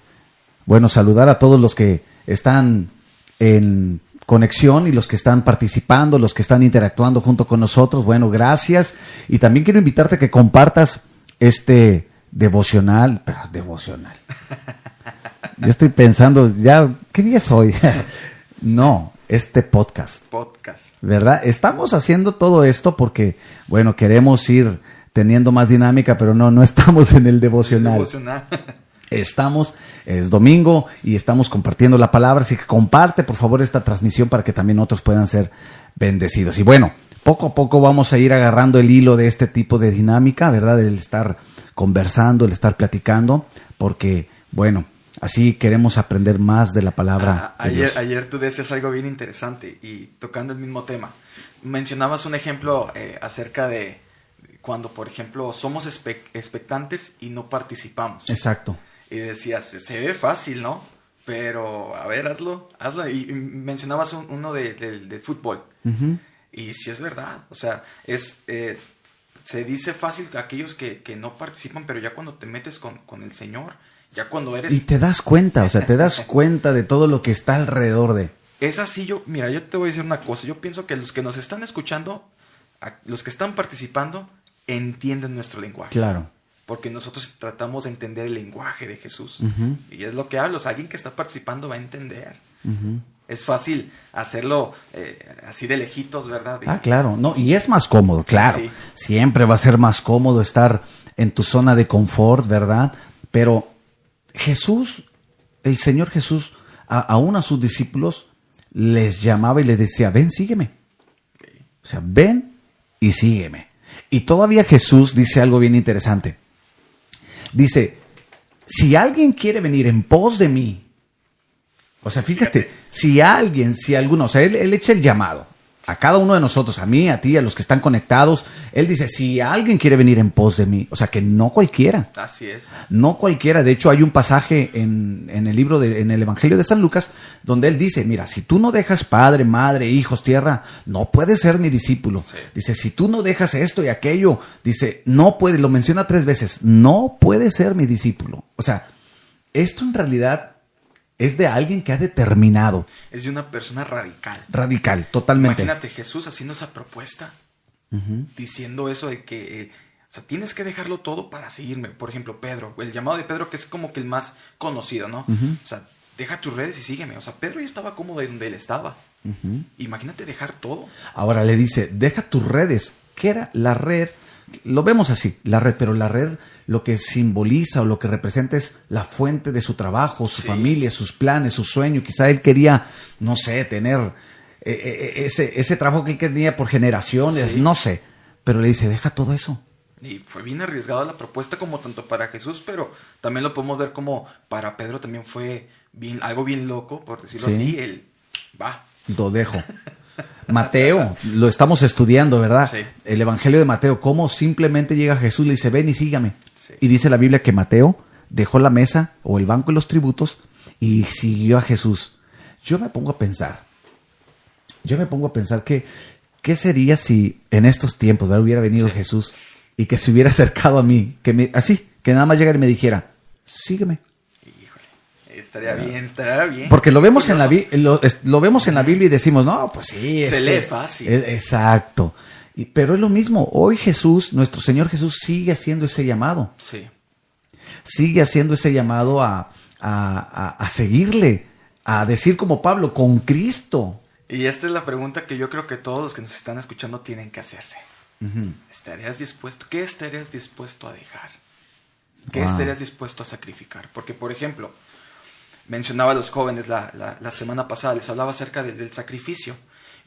bueno, saludar a todos los que están en conexión y los que están participando, los que están interactuando junto con nosotros. Bueno, gracias. Y también quiero invitarte a que compartas este devocional, ah, devocional. Yo estoy pensando, ya, ¿qué día es hoy? no, este podcast. podcast. ¿verdad? Estamos haciendo todo esto porque, bueno, queremos ir teniendo más dinámica, pero no, no estamos en el devocional. Devocional. Estamos, es domingo y estamos compartiendo la palabra, así que comparte por favor esta transmisión para que también otros puedan ser bendecidos. Y bueno, poco a poco vamos a ir agarrando el hilo de este tipo de dinámica, ¿verdad? El estar conversando, el estar platicando, porque, bueno, así queremos aprender más de la palabra. Ah, ayer, ayer tú decías algo bien interesante y tocando el mismo tema. Mencionabas un ejemplo eh, acerca de cuando, por ejemplo, somos expectantes y no participamos. Exacto. Y decías, se ve fácil, ¿no? Pero, a ver, hazlo, hazlo. Y, mencionabas uno de, fútbol. Y sí es verdad, o sea, es... Eh, se dice fácil a aquellos que, no participan, pero ya cuando te metes con, con, el Señor, ya cuando eres... Y te das cuenta, o sea, te das cuenta de todo lo que está alrededor de... Es así, yo, mira, yo te voy a decir una cosa, yo pienso que los que nos están escuchando, los que están participando, entienden nuestro lenguaje. Claro. Porque nosotros tratamos de entender el lenguaje de Jesús. Y es lo que hablo, alguien que está participando va a entender. Es fácil hacerlo eh, así de lejitos, ¿verdad? ah, claro, no, y es más cómodo, claro. Siempre va a ser más cómodo estar en tu zona de confort, ¿verdad? Pero Jesús, el Señor Jesús, aún a sus discípulos les llamaba y les decía, ven, sígueme. O sea, ven y sígueme. Y todavía Jesús dice algo bien interesante. Dice, si alguien quiere venir en pos de mí, o sea, fíjate, si alguien, si alguno, o sea, él, él echa el llamado a cada uno de nosotros, a mí, a ti, a los que están conectados. Él dice, si alguien quiere venir en pos de mí, o sea, que no cualquiera. Así es. No cualquiera. De hecho, hay un pasaje en, en el libro, de, en el Evangelio de San Lucas, donde él dice, mira, si tú no dejas padre, madre, hijos, tierra, no puedes ser mi discípulo. Dice, si tú no dejas esto y aquello, dice, no puede, lo menciona tres veces, no puede ser mi discípulo. O sea, esto en realidad es de alguien que ha determinado. Es de una persona radical. Radical, totalmente. Imagínate Jesús haciendo esa propuesta, diciendo eso de que, eh, o sea, tienes que dejarlo todo para seguirme. Por ejemplo, Pedro, el llamado de Pedro que es como que el más conocido, ¿no? O sea, deja tus redes y sígueme. O sea, Pedro ya estaba cómodo de donde él estaba. Imagínate dejar todo. Ahora le dice, deja tus redes. ¿Qué era la red? Lo vemos así, la red, pero la red lo que simboliza o lo que representa es la fuente de su trabajo, su familia, sus planes, su sueño. Quizá él quería, no sé, tener eh, eh, eh, ese, ese trabajo que él tenía por generaciones, no sé. Pero le dice, deja todo eso. Y fue bien arriesgada la propuesta como tanto para Jesús, pero también lo podemos ver como para Pedro también fue bien, algo bien loco, por decirlo así. Él va. Lo dejo. Mateo, lo estamos estudiando, ¿verdad? El Evangelio de Mateo, cómo simplemente llega Jesús, le dice, ven y sígame. Y dice la Biblia que Mateo dejó la mesa o el banco de los tributos y siguió a Jesús. Yo me pongo a pensar, yo me pongo a pensar que, ¿qué sería si en estos tiempos hubiera venido Jesús y que se hubiera acercado a mí, que me, así, que nada más llegara y me dijera, sígueme. Estaría bien, estaría bien. Porque lo vemos, en la, lo, vemos en la Biblia y decimos, no, pues sí. Se lee fácil. exacto. Y, pero es lo mismo. Hoy Jesús, nuestro Señor Jesús, sigue haciendo ese llamado. Sí. Sigue haciendo ese llamado a, seguirle, a decir como Pablo, con Cristo. Y esta es la pregunta que yo creo que todos los que nos están escuchando tienen que hacerse. ¿Estarías dispuesto? ¿Qué estarías dispuesto a dejar? ¿Qué estarías dispuesto a sacrificar? Porque, por ejemplo, mencionaba a los jóvenes la, la, semana pasada, les hablaba acerca del sacrificio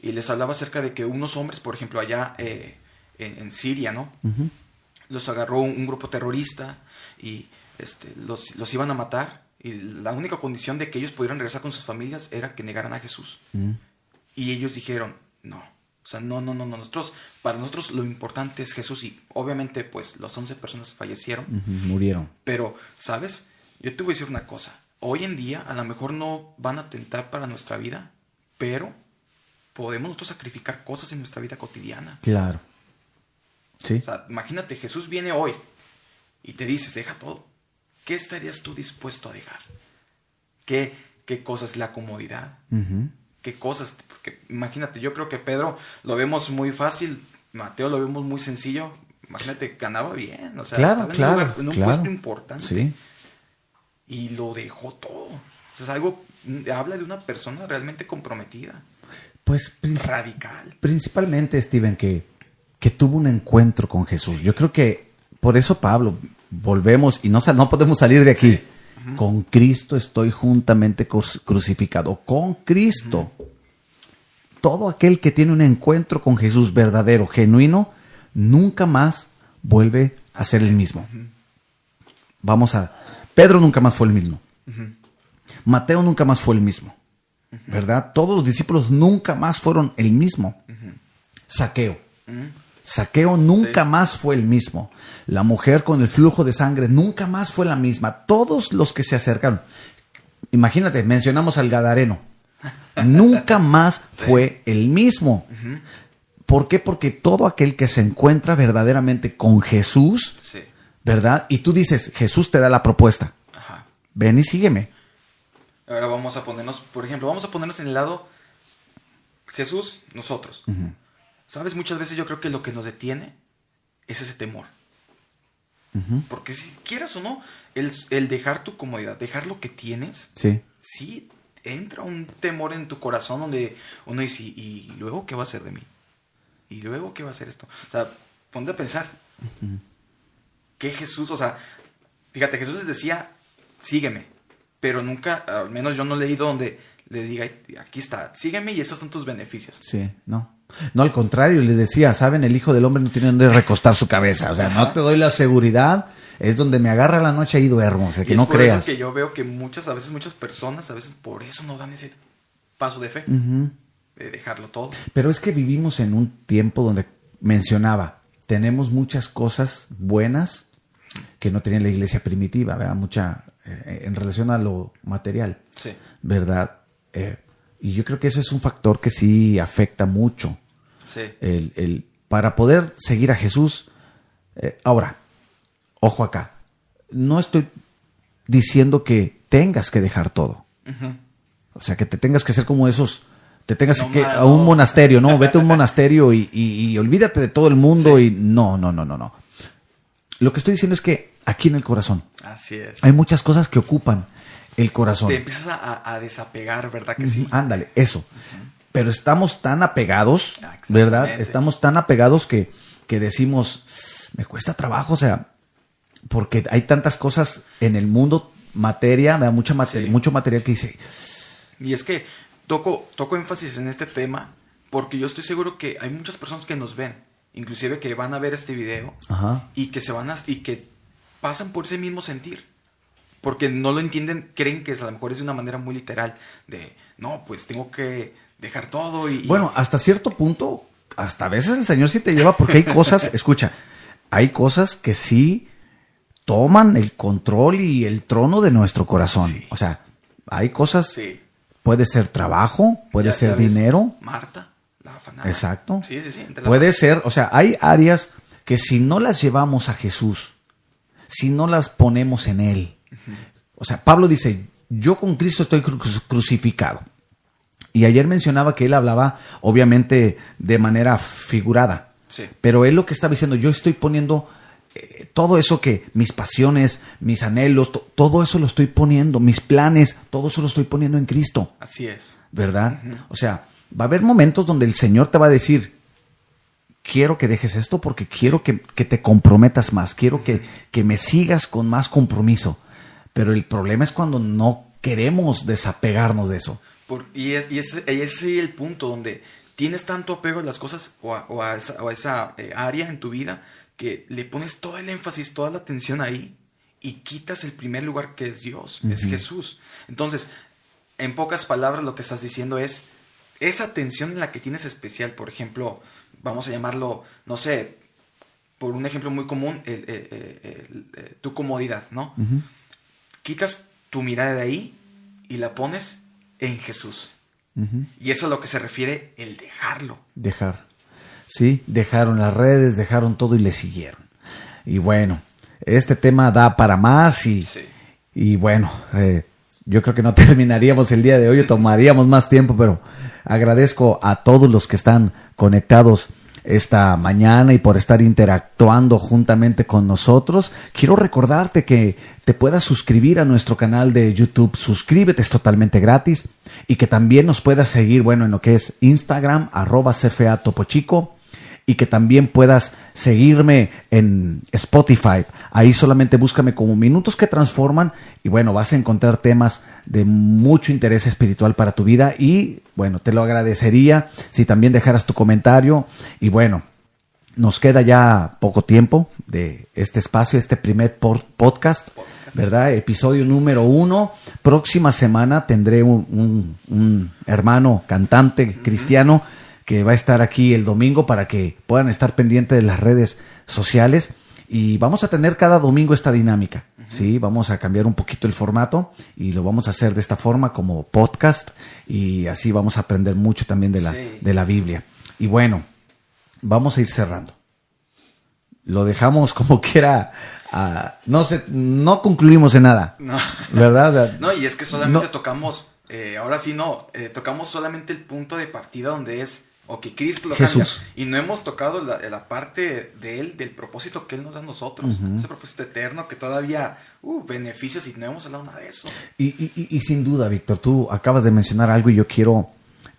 y les hablaba acerca de que unos hombres, por ejemplo, allá eh, en, Siria, ¿no? Los agarró un, grupo terrorista y este, los, los, iban a matar y la única condición de que ellos pudieran regresar con sus familias era que negaran a Jesús. Y ellos dijeron, no, o sea, no, no, no, no, nosotros, para nosotros lo importante es Jesús y obviamente pues las 11 personas fallecieron. Murieron. Pero, ¿sabes? Yo te voy a decir una cosa hoy en día a lo mejor no van a tentar para nuestra vida, pero podemos nosotros sacrificar cosas en nuestra vida cotidiana. Claro. Sí. O sea, imagínate, Jesús viene hoy y te dices, deja todo. ¿Qué estarías tú dispuesto a dejar? ¿Qué, qué cosas la comodidad? ¿Qué cosas? Porque imagínate, yo creo que Pedro lo vemos muy fácil, Mateo lo vemos muy sencillo. Imagínate, ganaba bien, o sea, claro, claro, en un, puesto importante. Sí y lo dejó todo. es algo, habla de una persona realmente comprometida. Pues radical. Principalmente, Steven, que, que tuvo un encuentro con Jesús. Yo creo que por eso, Pablo, volvemos y no, no podemos salir de aquí. Con Cristo estoy juntamente crucificado. Con Cristo. todo aquel que tiene un encuentro con Jesús verdadero, genuino, nunca más vuelve a ser el mismo. Vamos a... Pedro nunca más fue el mismo. Mateo nunca más fue el mismo. ¿Verdad? Todos los discípulos nunca más fueron el mismo. Saqueo. Saqueo nunca más fue el mismo. La mujer con el flujo de sangre nunca más fue la misma. Todos los que se acercaron. Imagínate, mencionamos al Gadareno. Nunca más fue el mismo. ¿Por qué? Porque todo aquel que se encuentra verdaderamente con Jesús, ¿verdad? Y tú dices, Jesús te da la propuesta. Ven y sígueme. Ahora vamos a ponernos, por ejemplo, vamos a ponernos en el lado Jesús, nosotros. ¿Sabes? Muchas veces yo creo que lo que nos detiene es ese temor. Porque si quieras o no, el, el, dejar tu comodidad, dejar lo que tienes, sí. sí entra un temor en tu corazón donde uno dice, ¿y luego qué va a ser de mí? ¿Y luego qué va a ser esto? O sea, ponte a pensar. Que Jesús, o sea, fíjate, Jesús les decía, sígueme. Pero nunca, al menos yo no he leído donde les diga, aquí está, sígueme y esos son tus beneficios. Sí, no. No, al contrario, le decía, saben, el Hijo del Hombre no tiene donde recostar su cabeza. O sea, no te doy la seguridad, es donde me agarra la noche y duermo. O sea, que no por creas. Eso que yo veo que muchas, a veces muchas personas, a veces por eso no dan ese paso de fe de dejarlo todo. Pero es que vivimos en un tiempo donde mencionaba, tenemos muchas cosas buenas que no tenía la iglesia primitiva, ¿verdad? Mucha eh, en relación a lo material, sí. ¿verdad? Eh, y yo creo que eso es un factor que sí afecta mucho. Sí. El, el, para poder seguir a Jesús. Eh, ahora, ojo acá, no estoy diciendo que tengas que dejar todo. O sea, que te tengas que ser como esos te tengas que a un monasterio, no, vete a un monasterio y, olvídate de todo el mundo y no, no, no, no, no. Lo que estoy diciendo es que aquí en el corazón Así es. hay muchas cosas que ocupan el corazón. Te empiezas a, desapegar, ¿verdad que sí? Ándale, eso. Pero estamos tan apegados, ¿verdad? Estamos tan apegados que, que decimos, me cuesta trabajo, o sea, porque hay tantas cosas en el mundo, materia, mucha materia, mucho material que dice. Y es que toco, toco énfasis en este tema porque yo estoy seguro que hay muchas personas que nos ven, inclusive que van a ver este video y que se van a, y que pasan por ese mismo sentir. Porque no lo entienden, creen que a lo mejor es de una manera muy literal, de, no, pues tengo que dejar todo y... Bueno, hasta cierto punto, hasta a veces el Señor sí te lleva porque hay cosas, escucha, hay cosas que sí toman el control y el trono de nuestro corazón. O sea, hay cosas sí. Puede ser trabajo, puede ser dinero. Marta, la afanada. Exacto. Sí, sí, sí. Puede ser, o sea, hay áreas que si no las llevamos a Jesús, si no las ponemos en Él. O sea, Pablo dice, yo con Cristo estoy crucificado. Y ayer mencionaba que él hablaba, obviamente, de manera figurada. Sí. Pero él lo que estaba diciendo, yo estoy poniendo eh, todo eso que mis pasiones, mis anhelos, todo eso lo estoy poniendo, mis planes, todo eso lo estoy poniendo en Cristo. Así es. ¿Verdad? O sea, va a haber momentos donde el Señor te va a decir, quiero que dejes esto porque quiero que, te comprometas más, quiero que, que, me sigas con más compromiso. Pero el problema es cuando no queremos desapegarnos de eso. y, es, y ese, es el punto donde tienes tanto apego a las cosas o a, esa, eh, área en tu vida que le pones todo el énfasis, toda la atención ahí y quitas el primer lugar que es Dios, es Jesús. Entonces, en pocas palabras lo que estás diciendo es esa atención en la que tienes especial, por ejemplo, vamos a llamarlo, no sé, por un ejemplo muy común, tu comodidad, ¿no? Quitas tu mirada de ahí y la pones en Jesús. Y eso es a lo que se refiere el dejarlo. Dejar. Sí, dejaron las redes, dejaron todo y le siguieron. Y bueno, este tema da para más y, y bueno, eh, yo creo que no terminaríamos el día de hoy, tomaríamos más tiempo, pero agradezco a todos los que están conectados esta mañana y por estar interactuando juntamente con nosotros. Quiero recordarte que te puedas suscribir a nuestro canal de YouTube. Suscríbete, es totalmente gratis. Y que también nos puedas seguir, bueno, en lo que es Instagram, arroba CFA Topo Chico y que también puedas seguirme en Spotify. Ahí solamente búscame como Minutos que Transforman y bueno, vas a encontrar temas de mucho interés espiritual para tu vida y bueno, te lo agradecería si también dejaras tu comentario y bueno, nos queda ya poco tiempo de este espacio, este primer podcast, ¿verdad? Episodio número uno. Próxima semana tendré un, un hermano cantante cristiano que va a estar aquí el domingo para que puedan estar pendientes de las redes sociales. Y vamos a tener cada domingo esta dinámica, ¿sí? Vamos a cambiar un poquito el formato y lo vamos a hacer de esta forma como podcast y así vamos a aprender mucho también de la, de la Biblia. Y bueno, vamos a ir cerrando. Lo dejamos como quiera. Uh, no sé, no concluimos en nada. No. ¿Verdad? no, y es que solamente tocamos, eh, ahora sí no, eh, tocamos solamente el punto de partida donde es o que Cristo lo Jesús. cambia. Y no hemos tocado la, la, parte de Él, del propósito que Él nos da a nosotros. Uh -huh. Ese propósito eterno que todavía, uh, beneficios y no hemos hablado nada de eso. Y, y, y, sin duda, Víctor, tú acabas de mencionar algo y yo quiero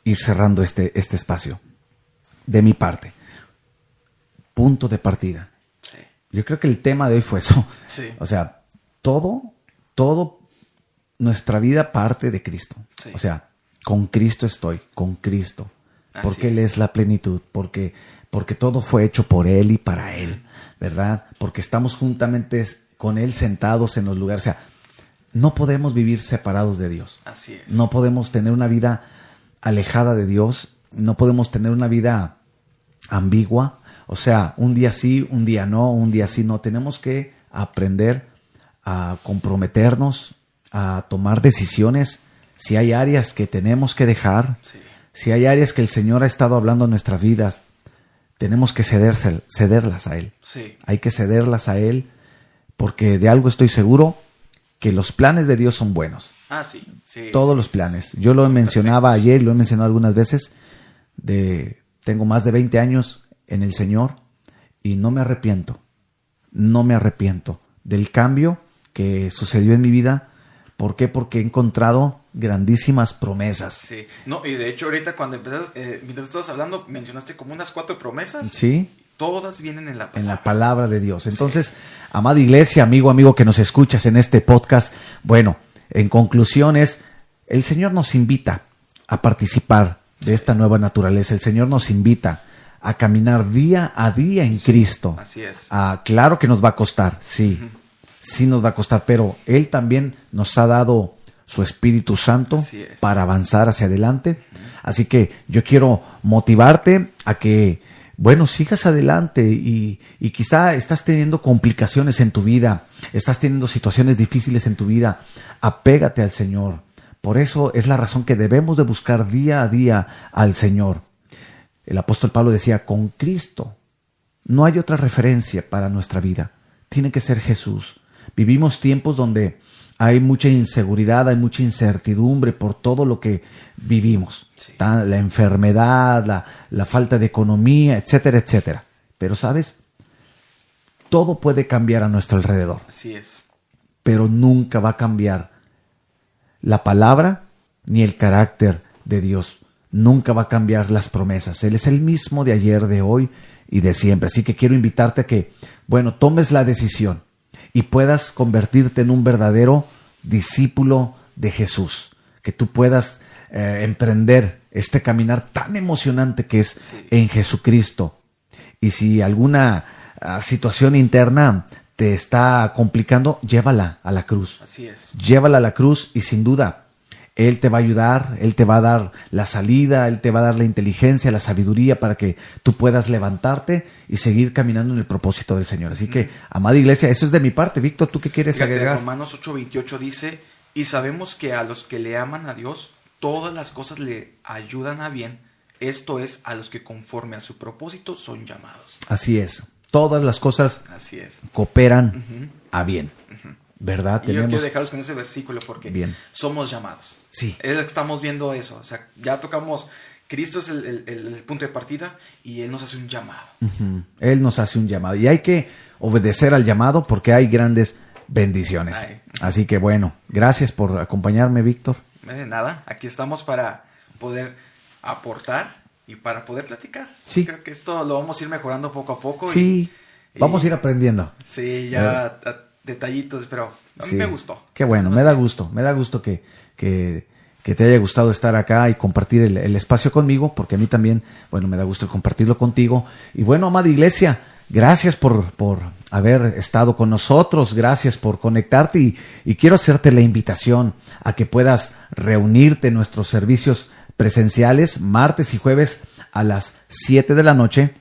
ir cerrando este, este espacio. De mi parte. Punto de partida. Sí. Yo creo que el tema de hoy fue eso. Sí. O sea, todo, todo nuestra vida parte de Cristo. Sí. O sea, con Cristo estoy, con Cristo porque Así Él es la plenitud, porque, porque todo fue hecho por Él y para Él, ¿verdad? Porque estamos juntamente con Él sentados en los lugares. O sea, no podemos vivir separados de Dios. Así es. No podemos tener una vida alejada de Dios, no podemos tener una vida ambigua, o sea, un día sí, un día no, un día sí no. Tenemos que aprender a comprometernos, a tomar decisiones. Si hay áreas que tenemos que dejar, Sí. Si hay áreas que el Señor ha estado hablando en nuestras vidas, tenemos que cederse- cederlas a Él. Sí. Hay que cederlas a Él porque de algo estoy seguro que los planes de Dios son buenos. Ah, sí. sí Todos sí, los planes. Yo lo mencionaba ayer, lo he mencionado algunas veces. De, tengo más de 20 años en el Señor y no me arrepiento. No me arrepiento del cambio que sucedió en mi vida. ¿Por qué? Porque he encontrado grandísimas promesas. Sí. No, y de hecho ahorita cuando empezas, eh, mientras estabas hablando, mencionaste como unas cuatro promesas. ¿Sí? Todas vienen en la en la palabra de Dios. Entonces, amada iglesia, amigo, amigo que nos escuchas en este podcast, bueno, en conclusiones, el Señor nos invita a participar de esta nueva naturaleza. El Señor nos invita a caminar día a día en Cristo. Así es. Ah, claro que nos va a costar, sí, sí nos va a costar, pero Él también nos ha dado su Espíritu Santo es. para avanzar hacia adelante. Así que yo quiero motivarte a que, bueno, sigas adelante y, y quizá estás teniendo complicaciones en tu vida, estás teniendo situaciones difíciles en tu vida, apégate al Señor. Por eso es la razón que debemos de buscar día a día al Señor. El apóstol Pablo decía, con Cristo no hay otra referencia para nuestra vida. Tiene que ser Jesús. Vivimos tiempos donde hay mucha inseguridad, hay mucha incertidumbre por todo lo que vivimos. Sí. La enfermedad, la, la falta de economía, etcétera, etcétera. Pero sabes, todo puede cambiar a nuestro alrededor, Así es. pero nunca va a cambiar la palabra ni el carácter de Dios. Nunca va a cambiar las promesas. Él es el mismo de ayer, de hoy y de siempre. Así que quiero invitarte a que, bueno, tomes la decisión y puedas convertirte en un verdadero discípulo de Jesús. Que tú puedas eh, emprender este caminar tan emocionante que es Sí. en Jesucristo. Y si alguna ah, situación interna te está complicando, llévala a la cruz Así es. llévala a la cruz y sin duda Él te va a ayudar, Él te va a dar la salida, Él te va a dar la inteligencia, la sabiduría para que tú puedas levantarte y seguir caminando en el propósito del Señor. Así que, amada iglesia, eso es de mi parte. Víctor, ¿tú qué quieres Fíjate, agregar? Romanos 8:28 dice, y sabemos que a los que le aman a Dios, todas las cosas le ayudan a bien, esto es, a los que conforme a su propósito son llamados. Así es. Todas las cosas Así es. cooperan a bien. ¿Verdad? Y yo Tenemos... quiero dejarlos con ese versículo porque Bien. somos llamados. Sí. Es estamos viendo eso. O sea, ya tocamos, Cristo es el, el- el- el punto de partida y Él nos hace un llamado. Él nos hace un llamado y hay que obedecer al llamado porque hay grandes bendiciones. Ay. Así que bueno, gracias por acompañarme, Víctor. Eh, nada, aquí estamos para poder aportar y para poder platicar. Sí. Creo que esto lo vamos a ir mejorando poco a poco. Sí, y- vamos a ir aprendiendo. Sí, ya detallitos, pero a mí Sí. me gustó. Qué bueno, me da gusto, me da gusto que, que, que te haya gustado estar acá y compartir el, el espacio conmigo, porque a mí también, bueno, me da gusto compartirlo contigo. Y bueno, amada iglesia, gracias por, por haber estado con nosotros, gracias por conectarte y, y quiero hacerte la invitación a que puedas reunirte en nuestros servicios presenciales martes y jueves a las 7 de la noche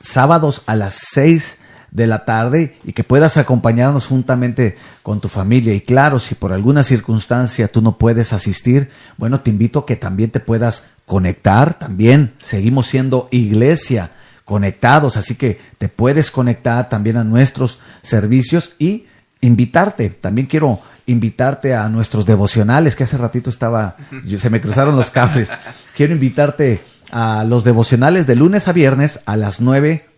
sábados a las 6 de la tarde y que puedas acompañarnos juntamente con tu familia. Y claro, si por alguna circunstancia tú no puedes asistir, bueno, te invito a que también te puedas conectar. También seguimos siendo iglesia conectados, así que te puedes conectar también a nuestros servicios y invitarte. También quiero invitarte a nuestros devocionales, que hace ratito estaba, se me cruzaron los cables. Quiero invitarte a los devocionales de lunes a viernes a las 9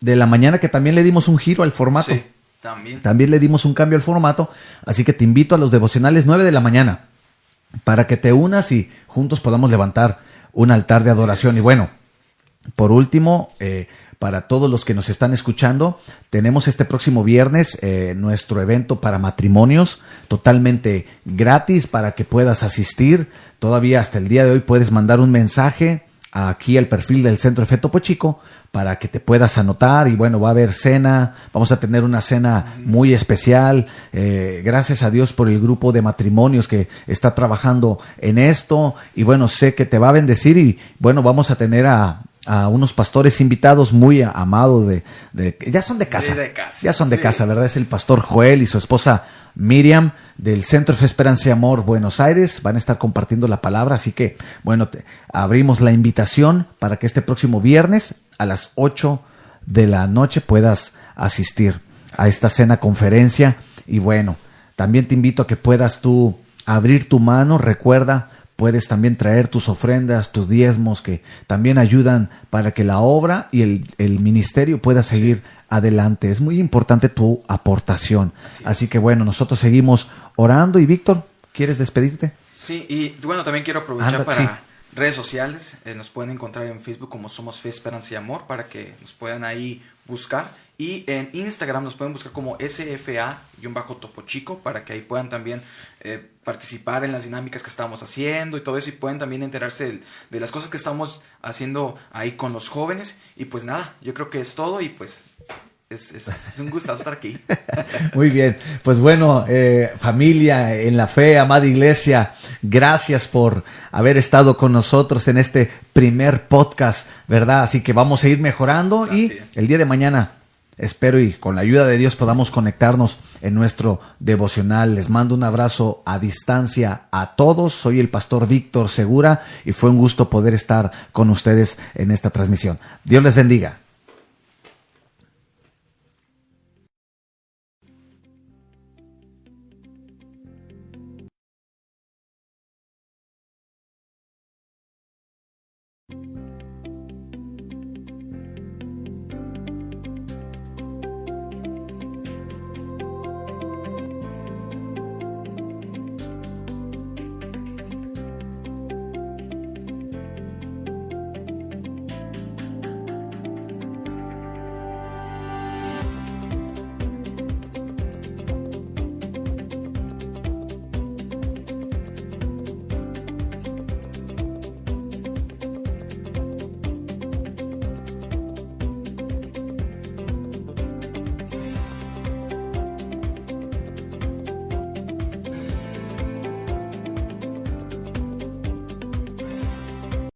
de la mañana, que también le dimos un giro al formato. Sí, también. También le dimos un cambio al formato, así que te invito a los devocionales 9 de la mañana para que te unas y juntos podamos levantar un altar de adoración. Y bueno, por último, eh, para todos los que nos están escuchando, tenemos este próximo viernes eh, nuestro evento para matrimonios totalmente gratis para que puedas asistir. Todavía hasta el día de hoy puedes mandar un mensaje aquí al perfil del Centro Efecto Topo Chico para que te puedas anotar y bueno, va a haber cena, vamos a tener una cena muy especial, eh, gracias a Dios por el grupo de matrimonios que está trabajando en esto y bueno, sé que te va a bendecir y bueno, vamos a tener a, a unos pastores invitados muy amados de, de- ya son de casa, de casa, ya son de sí. casa, ¿verdad? Es el pastor Joel y su esposa Miriam del Centro Fe Esperanza y Amor Buenos Aires. Van a estar compartiendo la palabra, así que, bueno, te- abrimos la invitación para que este próximo viernes a las 8 de la noche puedas asistir a esta cena conferencia. Y bueno, también te invito a que puedas tú abrir tu mano. Recuerda, puedes también traer tus ofrendas, tus diezmos, que también ayudan para que la obra y el, el ministerio pueda seguir adelante. Es muy importante tu aportación. Así, que bueno, nosotros seguimos orando. Y Víctor, ¿quieres despedirte? Sí, y bueno, también quiero aprovechar Anda, para sí. redes sociales. eh, nos pueden encontrar en Facebook como Somos Fe, Esperanza y Amor para que nos puedan ahí buscar. Y en Instagram nos pueden buscar como SFA-Topo Chico para que ahí puedan también eh, participar en las dinámicas que estamos haciendo y todo eso. Y pueden también enterarse de, las cosas que estamos haciendo ahí con los jóvenes. Y pues nada, yo creo que es todo y pues es, es- es un gusto estar aquí. Muy bien, pues bueno, eh, familia en la fe, amada iglesia, gracias por haber estado con nosotros en este primer podcast, ¿verdad? Así que vamos a ir mejorando y el día de mañana espero y con la ayuda de Dios podamos conectarnos en nuestro devocional. Les mando un abrazo a distancia a todos. Soy el pastor Víctor Segura y fue un gusto poder estar con ustedes en esta transmisión. Dios les bendiga.